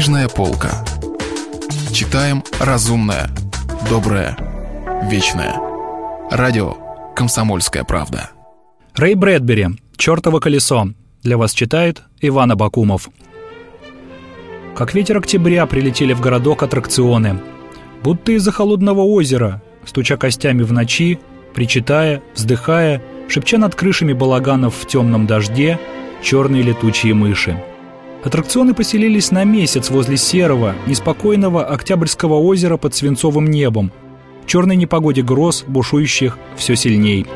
Книжная полка. Читаем разумное, доброе, вечное. Радио «Комсомольская правда». Рэй Брэдбери «Чёртово колесо». Для вас читает Иван Абакумов. Как ветер октября прилетели в городок аттракционы. Будто из-за холодного озера, стуча костями в ночи, причитая, вздыхая, шепча над крышами балаганов в темном дожде, черные летучие мыши. Аттракционы поселились на месяц возле серого, неспокойного Октябрьского озера под свинцовым небом, в черной непогоде гроз, бушующих все сильней.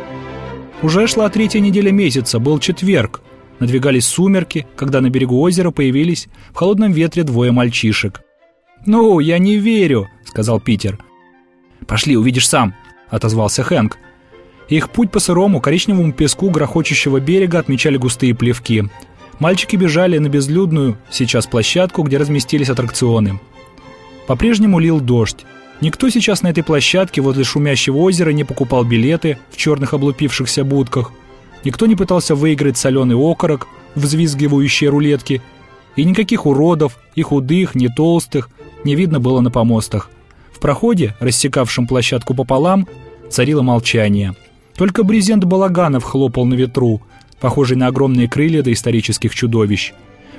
Уже шла третья неделя месяца, был четверг. Надвигались сумерки, когда на берегу озера появились в холодном ветре двое мальчишек. «Ну, я не верю», — сказал Питер. «Пошли, увидишь сам», — отозвался Хэнк. Их путь по сырому коричневому песку грохочущего берега отмечали густые плевки. Мальчики бежали на безлюдную, сейчас площадку, где разместились аттракционы. По-прежнему лил дождь. Никто сейчас на этой площадке возле шумящего озера не покупал билеты в черных облупившихся будках. Никто не пытался выиграть соленый окорок, взвизгивающие рулетки. И никаких уродов, и худых, ни толстых, не видно было на помостах. В проходе, рассекавшем площадку пополам, царило молчание. Только брезент балаганов хлопал на ветру – похожий на огромные крылья доисторических чудовищ.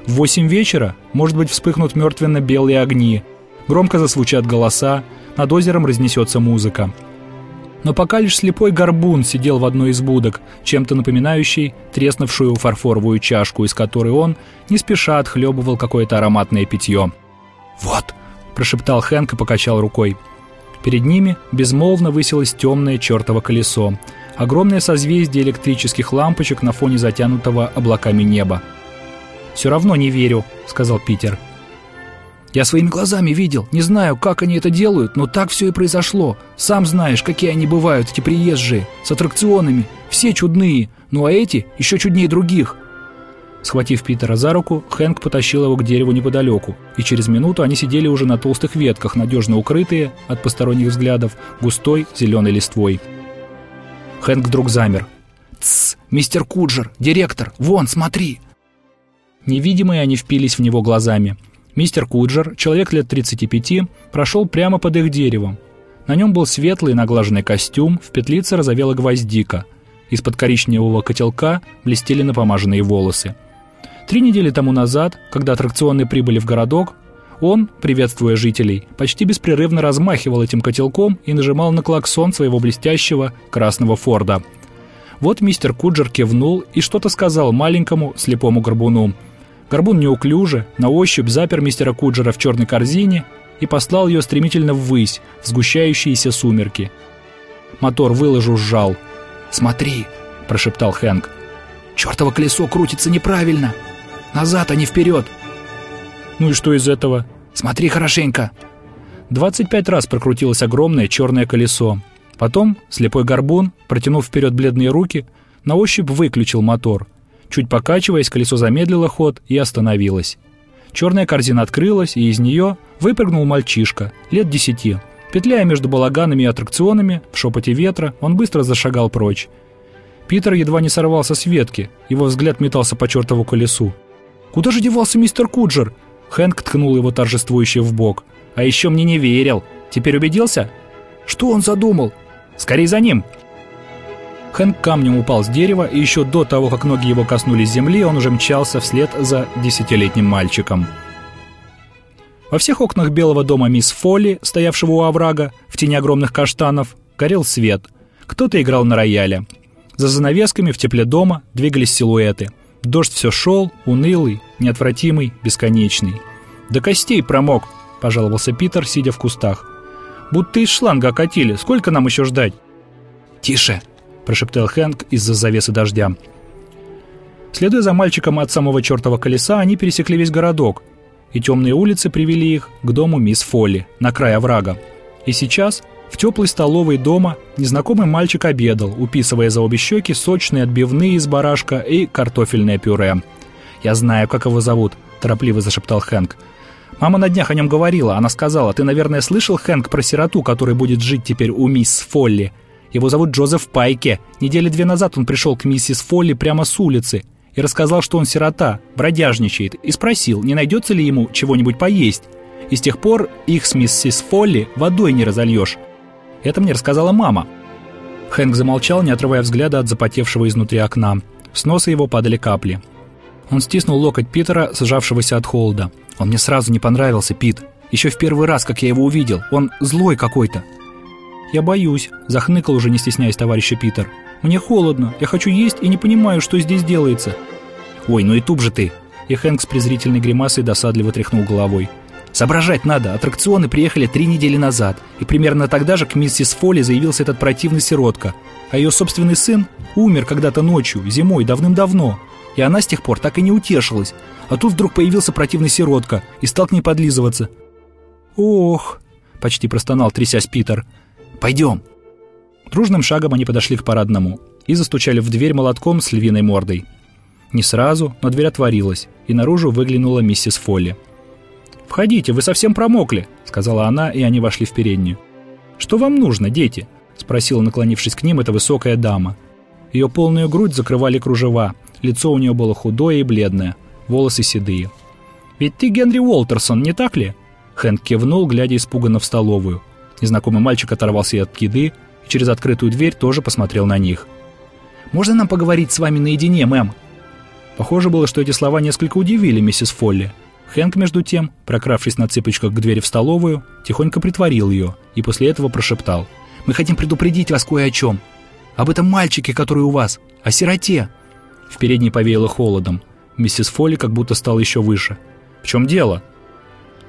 В восемь вечера, может быть, вспыхнут мертвенно-белые огни, громко зазвучат голоса, над озером разнесется музыка. Но пока лишь слепой горбун сидел в одной из будок, чем-то напоминающей треснувшую фарфоровую чашку, из которой он не спеша отхлебывал какое-то ароматное питье. «Вот!» – прошептал Хэнк и покачал рукой. Перед ними безмолвно высилось темное чертово колесо – огромное созвездие электрических лампочек на фоне затянутого облаками неба. «Все равно не верю», — сказал Питер. «Я своими глазами видел. Не знаю, как они это делают, но так все и произошло. Сам знаешь, какие они бывают, эти приезжие, с аттракционами. Все чудные, ну а эти еще чуднее других». Схватив Питера за руку, Хэнк потащил его к дереву неподалеку, и через минуту они сидели уже на толстых ветках, надежно укрытые от посторонних взглядов густой зеленой листвой. Хэнк вдруг замер. «Тссс, мистер Куджер, директор, вон, смотри!» Невидимые они впились в него глазами. Мистер Куджер, человек лет 35, прошел прямо под их деревом. На нем был светлый наглаженный костюм, в петлице разовела гвоздика. Из-под коричневого котелка блестели напомаженные волосы. Три недели тому назад, когда аттракционы прибыли в городок, он, приветствуя жителей, почти беспрерывно размахивал этим котелком и нажимал на клаксон своего блестящего красного Форда. Вот мистер Куджер кивнул и что-то сказал маленькому слепому горбуну. Горбун неуклюже, на ощупь запер мистера Куджера в черной корзине и послал ее стремительно ввысь, в сгущающиеся сумерки. Мотор выложу сжал. «Смотри!» – прошептал Хэнк. «Чертово колесо крутится неправильно! Назад, а не вперед!» Ну и что из этого? Смотри хорошенько. 25 раз прокрутилось огромное черное колесо. Потом слепой горбун, протянув вперед бледные руки, на ощупь выключил мотор. Чуть покачиваясь, колесо замедлило ход и остановилось. Черная корзина открылась, и из нее выпрыгнул мальчишка, лет десяти. Петляя между балаганами и аттракционами, в шепоте ветра, он быстро зашагал прочь. Питер едва не сорвался с ветки, его взгляд метался по чертову колесу. «Куда же девался мистер Куджер?» Хэнк ткнул его торжествующе в бок. «А еще мне не верил. Теперь убедился?» «Что он задумал?» «Скорей за ним!» Хэнк камнем упал с дерева, и еще до того, как ноги его коснулись земли, он уже мчался вслед за десятилетним мальчиком. Во всех окнах белого дома мисс Фолли, стоявшего у оврага, в тени огромных каштанов, горел свет. Кто-то играл на рояле. За занавесками в тепле дома двигались силуэты – Дождь все шел, унылый, неотвратимый, бесконечный. «До костей промок», — пожаловался Питер, сидя в кустах. «Будто из шланга окатили. Сколько нам еще ждать?» «Тише», — прошептал Хэнк из-за завесы дождя. Следуя за мальчиком от самого чертова колеса, они пересекли весь городок, и темные улицы привели их к дому мисс Фолли, на край оврага. И сейчас в теплой столовой дома незнакомый мальчик обедал, уписывая за обе щеки сочные отбивные из барашка и картофельное пюре. «Я знаю, как его зовут», – торопливо зашептал Хэнк. «Мама на днях о нем говорила. Она сказала, ты, наверное, слышал, Хэнк, про сироту, который будет жить теперь у мисс Фолли. Его зовут Джозеф Пайке. Недели две назад он пришел к миссис Фолли прямо с улицы. и рассказал, что он сирота, бродяжничает, и спросил, не найдется ли ему чего-нибудь поесть. И с тех пор их с миссис Фолли водой не разольешь. Это мне рассказала мама. Хэнк замолчал, не отрывая взгляда от запотевшего изнутри окна. С носа его падали капли. Он стиснул локоть Питера, сжавшегося от холода. «Он мне сразу не понравился, Пит. Еще в первый раз, как я его увидел. Он злой какой-то». «Я боюсь», — захныкал уже не стесняясь товарища Питер. «Мне холодно. Я хочу есть и не понимаю, что здесь делается». «Ой, ну и туп же ты!» И Хэнк с презрительной гримасой досадливо тряхнул головой. Соображать надо, аттракционы приехали три недели назад, и примерно тогда же к миссис Фолли заявился этот противный сиротка. А ее собственный сын умер когда-то ночью, зимой, давным-давно. И она с тех пор так и не утешилась. А тут вдруг появился противный сиротка и стал к ней подлизываться. «Ох!» — почти простонал, трясясь Питер. «Пойдем!» Дружным шагом они подошли к парадному и застучали в дверь молотком с львиной мордой. Не сразу, но дверь отворилась, и наружу выглянула миссис Фолли. «Входите, вы совсем промокли», — сказала она, и они вошли в переднюю. «Что вам нужно, дети?» — спросила, наклонившись к ним, эта высокая дама. Ее полную грудь закрывали кружева, лицо у нее было худое и бледное, волосы седые. «Ведь ты Генри Уолтерсон, не так ли?» Хэнк кивнул, глядя испуганно в столовую. Незнакомый мальчик оторвался от еды и через открытую дверь тоже посмотрел на них. «Можно нам поговорить с вами наедине, мэм?» Похоже было, что эти слова несколько удивили миссис Фолли — Хэнк, между тем, прокравшись на цыпочках к двери в столовую, тихонько притворил ее и после этого прошептал. «Мы хотим предупредить вас кое о чем. Об этом мальчике, который у вас. О сироте». В передней повеяло холодом. Миссис Фолли как будто стала еще выше. «В чем дело?»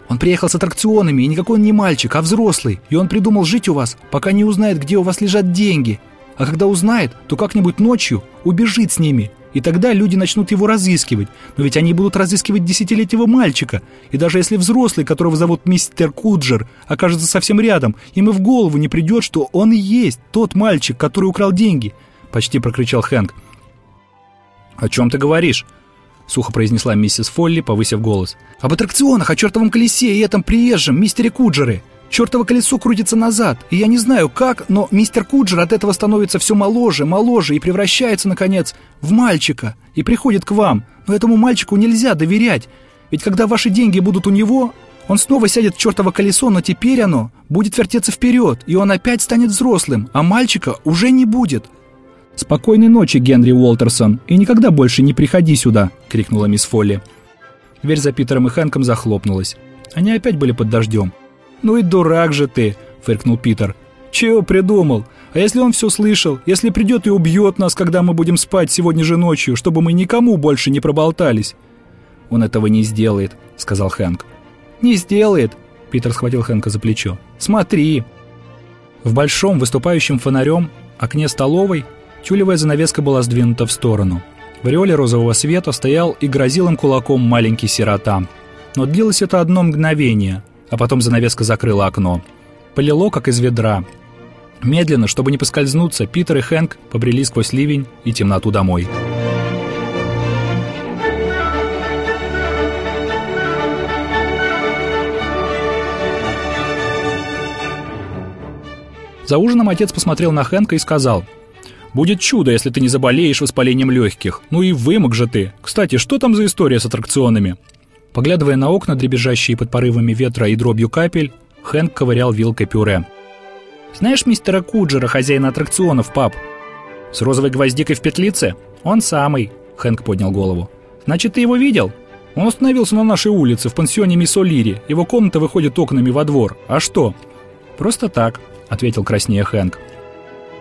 «Он приехал с аттракционами, и никакой он не мальчик, а взрослый. И он придумал жить у вас, пока не узнает, где у вас лежат деньги. А когда узнает, то как-нибудь ночью убежит с ними и тогда люди начнут его разыскивать. Но ведь они будут разыскивать десятилетнего мальчика. И даже если взрослый, которого зовут мистер Куджер, окажется совсем рядом, им и в голову не придет, что он и есть тот мальчик, который украл деньги. Почти прокричал Хэнк. «О чем ты говоришь?» Сухо произнесла миссис Фолли, повысив голос. «Об аттракционах, о чертовом колесе и этом приезжем, мистере Куджере. Чертово колесо крутится назад, и я не знаю как, но мистер Куджер от этого становится все моложе, моложе и превращается, наконец, в мальчика и приходит к вам. Но этому мальчику нельзя доверять, ведь когда ваши деньги будут у него, он снова сядет в чертово колесо, но теперь оно будет вертеться вперед, и он опять станет взрослым, а мальчика уже не будет. «Спокойной ночи, Генри Уолтерсон, и никогда больше не приходи сюда!» — крикнула мисс Фолли. Дверь за Питером и Хэнком захлопнулась. Они опять были под дождем. «Ну и дурак же ты!» — фыркнул Питер. «Чего придумал? А если он все слышал? Если придет и убьет нас, когда мы будем спать сегодня же ночью, чтобы мы никому больше не проболтались?» «Он этого не сделает», — сказал Хэнк. «Не сделает», — Питер схватил Хэнка за плечо. «Смотри». В большом выступающем фонарем окне столовой тюлевая занавеска была сдвинута в сторону. В ореоле розового света стоял и грозил им кулаком маленький сирота. Но длилось это одно мгновение — а потом занавеска закрыла окно. Полило, как из ведра. Медленно, чтобы не поскользнуться, Питер и Хэнк побрели сквозь ливень и темноту домой. За ужином отец посмотрел на Хэнка и сказал, «Будет чудо, если ты не заболеешь воспалением легких. Ну и вымок же ты. Кстати, что там за история с аттракционами?» Поглядывая на окна, дребезжащие под порывами ветра и дробью капель, Хэнк ковырял вилкой пюре. «Знаешь мистера Куджера, хозяина аттракционов, пап?» «С розовой гвоздикой в петлице?» «Он самый», — Хэнк поднял голову. «Значит, ты его видел?» «Он остановился на нашей улице, в пансионе Мисс О'Лири. Его комната выходит окнами во двор. А что?» «Просто так», — ответил краснее Хэнк.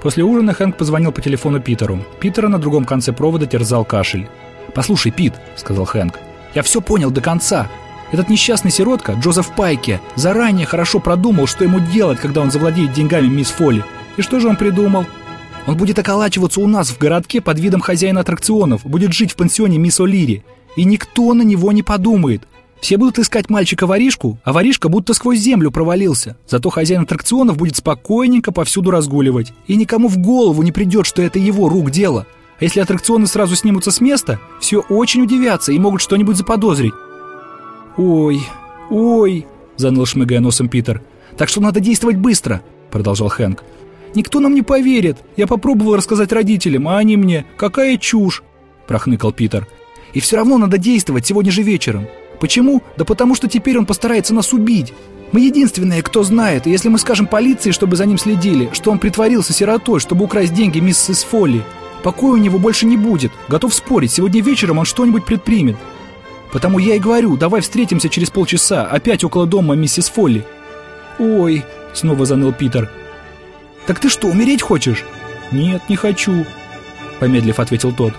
После ужина Хэнк позвонил по телефону Питеру. Питера на другом конце провода терзал кашель. «Послушай, Пит», — сказал Хэнк, я все понял до конца. Этот несчастный сиротка, Джозеф Пайке, заранее хорошо продумал, что ему делать, когда он завладеет деньгами мисс Фолли. И что же он придумал? Он будет околачиваться у нас в городке под видом хозяина аттракционов, будет жить в пансионе мисс О'Лири. И никто на него не подумает. Все будут искать мальчика-воришку, а воришка будто сквозь землю провалился. Зато хозяин аттракционов будет спокойненько повсюду разгуливать. И никому в голову не придет, что это его рук дело. А если аттракционы сразу снимутся с места, все очень удивятся и могут что-нибудь заподозрить. «Ой, ой», — заныл шмыгая носом Питер. «Так что надо действовать быстро», — продолжал Хэнк. «Никто нам не поверит. Я попробовал рассказать родителям, а они мне, какая чушь. – прохныкал Питер. «И все равно надо действовать сегодня же вечером. Почему? Да потому что теперь он постарается нас убить. Мы единственные, кто знает, и если мы скажем полиции, чтобы за ним следили, что он притворился сиротой, чтобы украсть деньги миссис Фолли, покоя у него больше не будет. Готов спорить, сегодня вечером он что-нибудь предпримет. Потому я и говорю, давай встретимся через полчаса, опять около дома миссис Фолли. Ой, снова заныл Питер. Так ты что, умереть хочешь? Нет, не хочу, помедлив ответил тот.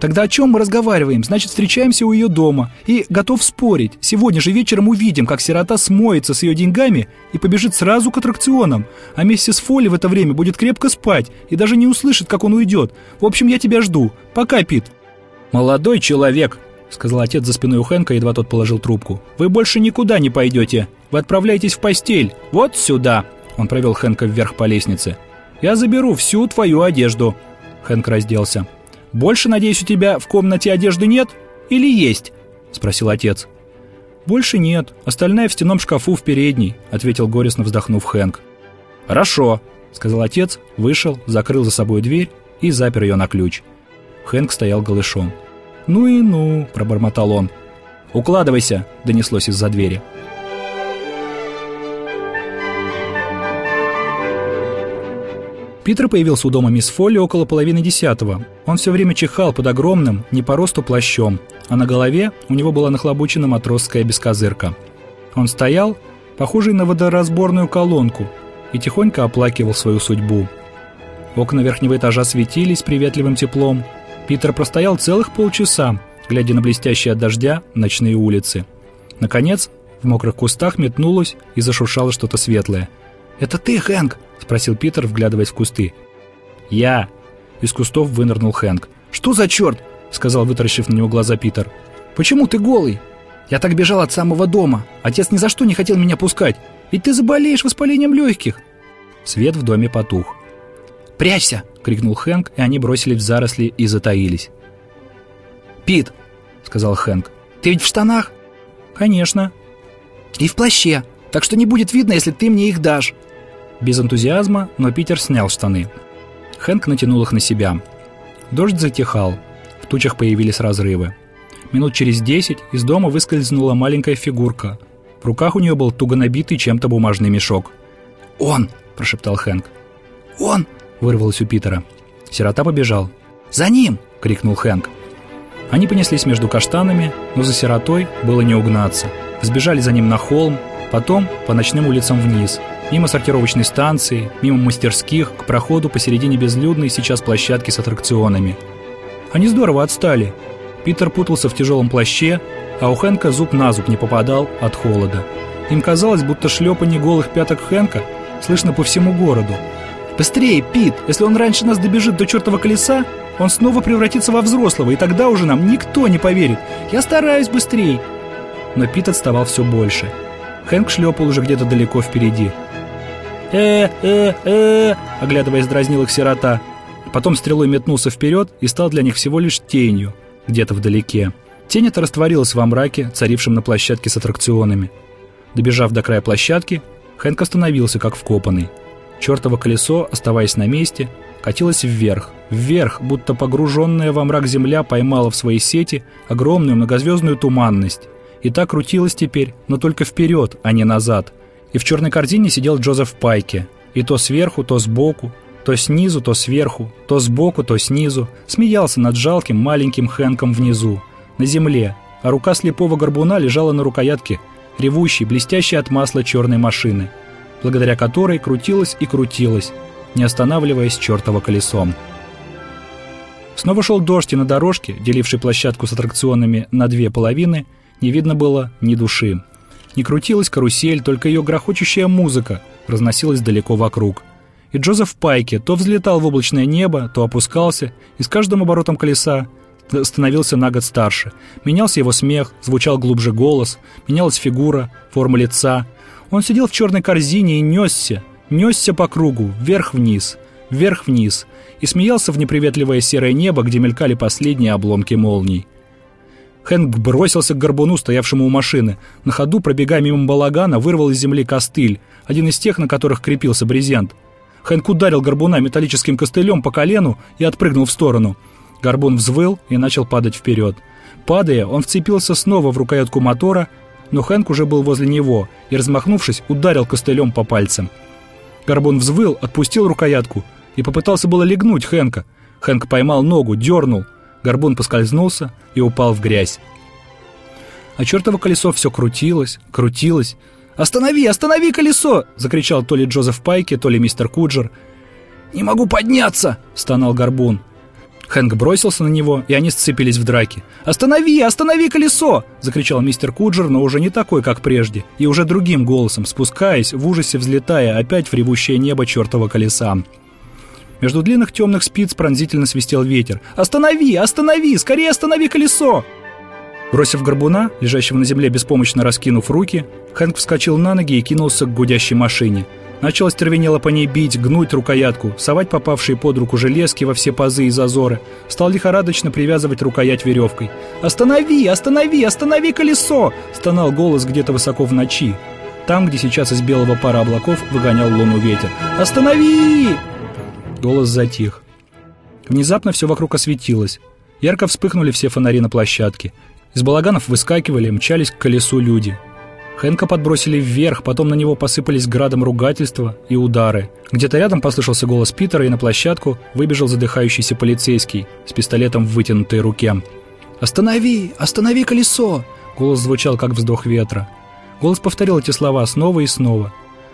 Тогда о чем мы разговариваем? Значит, встречаемся у ее дома. И готов спорить. Сегодня же вечером увидим, как сирота смоется с ее деньгами и побежит сразу к аттракционам. А миссис Фолли в это время будет крепко спать и даже не услышит, как он уйдет. В общем, я тебя жду. Пока, Пит. Молодой человек, сказал отец за спиной у Хэнка, едва тот положил трубку. Вы больше никуда не пойдете. Вы отправляетесь в постель. Вот сюда. Он провел Хэнка вверх по лестнице. Я заберу всю твою одежду. Хэнк разделся. «Больше, надеюсь, у тебя в комнате одежды нет? Или есть?» — спросил отец. «Больше нет. Остальная в стенном шкафу в передней», — ответил горестно вздохнув Хэнк. «Хорошо», — сказал отец, вышел, закрыл за собой дверь и запер ее на ключ. Хэнк стоял голышом. «Ну и ну», — пробормотал он. «Укладывайся», — донеслось из-за двери. Питер появился у дома мисс Фолли около половины десятого. Он все время чихал под огромным, не по росту плащом, а на голове у него была нахлобучена матросская бескозырка. Он стоял, похожий на водоразборную колонку, и тихонько оплакивал свою судьбу. Окна верхнего этажа светились приветливым теплом. Питер простоял целых полчаса, глядя на блестящие от дождя ночные улицы. Наконец, в мокрых кустах метнулось и зашуршало что-то светлое. «Это ты, Хэнк?» — спросил Питер, вглядываясь в кусты. «Я!» — из кустов вынырнул Хэнк. «Что за черт?» — сказал, вытаращив на него глаза Питер. «Почему ты голый? Я так бежал от самого дома. Отец ни за что не хотел меня пускать. Ведь ты заболеешь воспалением легких». Свет в доме потух. «Прячься!» — крикнул Хэнк, и они бросились в заросли и затаились. «Пит!» — сказал Хэнк. «Ты ведь в штанах?» «Конечно». «И в плаще, так что не будет видно, если ты мне их дашь». Без энтузиазма, но Питер снял штаны. Хэнк натянул их на себя. Дождь затихал. В тучах появились разрывы. Минут через десять из дома выскользнула маленькая фигурка. В руках у нее был туго набитый чем-то бумажный мешок. «Он!» – прошептал Хэнк. «Он!» – вырвалось у Питера. Сирота побежал. «За ним!» – крикнул Хэнк. Они понеслись между каштанами, но за сиротой было не угнаться. Сбежали за ним на холм, потом по ночным улицам вниз – Мимо сортировочной станции, мимо мастерских, к проходу посередине безлюдной сейчас площадки с аттракционами. Они здорово отстали. Питер путался в тяжелом плаще, а у Хэнка зуб на зуб не попадал от холода. Им казалось, будто шлепанье голых пяток Хэнка слышно по всему городу. «Быстрее, Пит! Если он раньше нас добежит до чертова колеса, он снова превратится во взрослого, и тогда уже нам никто не поверит. Я стараюсь быстрее!» Но Пит отставал все больше. Хэнк шлепал уже где-то далеко впереди э э э оглядываясь, дразнил их сирота. Потом стрелой метнулся вперед и стал для них всего лишь тенью, где-то вдалеке. Тень эта растворилась во мраке, царившем на площадке с аттракционами. Добежав до края площадки, Хэнк остановился, как вкопанный. Чертово колесо, оставаясь на месте, катилось вверх. Вверх, будто погруженная во мрак земля поймала в свои сети огромную многозвездную туманность. И так крутилась теперь, но только вперед, а не назад – и в черной корзине сидел Джозеф Пайки. И то сверху, то сбоку, то снизу, то сверху, то сбоку, то снизу, смеялся над жалким маленьким Хэнком внизу, на земле, а рука слепого горбуна лежала на рукоятке ревущей, блестящей от масла черной машины, благодаря которой крутилась и крутилась, не останавливаясь чертово колесом. Снова шел дождь, и на дорожке, делившей площадку с аттракционами на две половины, не видно было ни души. Не крутилась карусель, только ее грохочущая музыка разносилась далеко вокруг. И Джозеф Пайки то взлетал в облачное небо, то опускался, и с каждым оборотом колеса становился на год старше. Менялся его смех, звучал глубже голос, менялась фигура, форма лица. Он сидел в черной корзине и несся, несся по кругу, вверх-вниз, вверх-вниз, и смеялся в неприветливое серое небо, где мелькали последние обломки молний. Хэнк бросился к горбуну, стоявшему у машины. На ходу, пробегая мимо балагана, вырвал из земли костыль, один из тех, на которых крепился брезент. Хэнк ударил горбуна металлическим костылем по колену и отпрыгнул в сторону. Горбун взвыл и начал падать вперед. Падая, он вцепился снова в рукоятку мотора, но Хэнк уже был возле него и, размахнувшись, ударил костылем по пальцам. Горбун взвыл, отпустил рукоятку и попытался было легнуть Хэнка. Хэнк поймал ногу, дернул. Горбун поскользнулся и упал в грязь. А чертово колесо все крутилось, крутилось. «Останови, останови колесо!» — закричал то ли Джозеф Пайки, то ли мистер Куджер. «Не могу подняться!» — стонал Горбун. Хэнк бросился на него, и они сцепились в драке. «Останови! Останови колесо!» — закричал мистер Куджер, но уже не такой, как прежде, и уже другим голосом, спускаясь, в ужасе взлетая опять в ревущее небо чертова колеса. Между длинных темных спиц пронзительно свистел ветер. «Останови! Останови! Скорее останови колесо!» Бросив горбуна, лежащего на земле беспомощно раскинув руки, Хэнк вскочил на ноги и кинулся к гудящей машине — Начал остервенело по ней бить, гнуть рукоятку, совать попавшие под руку железки во все пазы и зазоры. Стал лихорадочно привязывать рукоять веревкой. «Останови! Останови! Останови колесо!» — стонал голос где-то высоко в ночи. Там, где сейчас из белого пара облаков выгонял луну ветер. «Останови!» Голос затих. Внезапно все вокруг осветилось. Ярко вспыхнули все фонари на площадке. Из балаганов выскакивали, мчались к колесу люди. Хэнка подбросили вверх, потом на него посыпались градом ругательства и удары. Где-то рядом послышался голос Питера, и на площадку выбежал задыхающийся полицейский с пистолетом в вытянутой руке. «Останови! Останови колесо!» Голос звучал, как вздох ветра. Голос повторил эти слова снова и снова.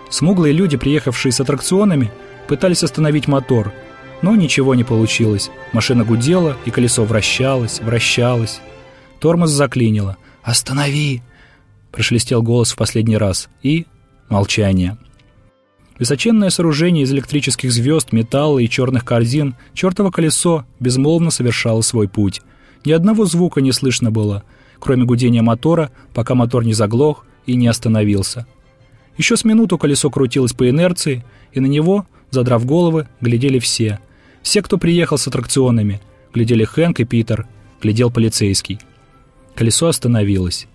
Смуглые люди, приехавшие с аттракционами, пытались остановить мотор, но ничего не получилось. Машина гудела, и колесо вращалось, вращалось. Тормоз заклинило. «Останови! Прошелестел голос в последний раз. И... молчание. Высоченное сооружение из электрических звезд, металла и черных корзин, чертово колесо, безмолвно совершало свой путь. Ни одного звука не слышно было, кроме гудения мотора, пока мотор не заглох и не остановился. Еще с минуту колесо крутилось по инерции, и на него, задрав головы, глядели все. Все, кто приехал с аттракционами. Глядели Хэнк и Питер, глядел полицейский. Колесо остановилось.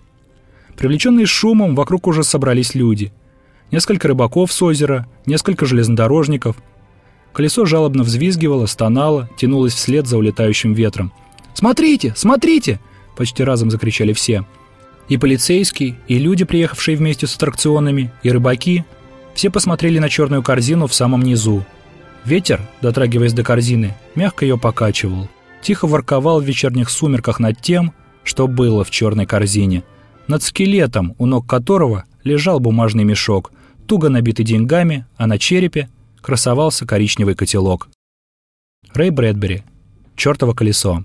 Привлеченные шумом, вокруг уже собрались люди. Несколько рыбаков с озера, несколько железнодорожников. Колесо жалобно взвизгивало, стонало, тянулось вслед за улетающим ветром. «Смотрите! Смотрите!» — почти разом закричали все. И полицейские, и люди, приехавшие вместе с аттракционами, и рыбаки. Все посмотрели на черную корзину в самом низу. Ветер, дотрагиваясь до корзины, мягко ее покачивал. Тихо ворковал в вечерних сумерках над тем, что было в черной корзине — над скелетом, у ног которого лежал бумажный мешок, туго набитый деньгами, а на черепе красовался коричневый котелок. Рэй Брэдбери. «Чёртово колесо».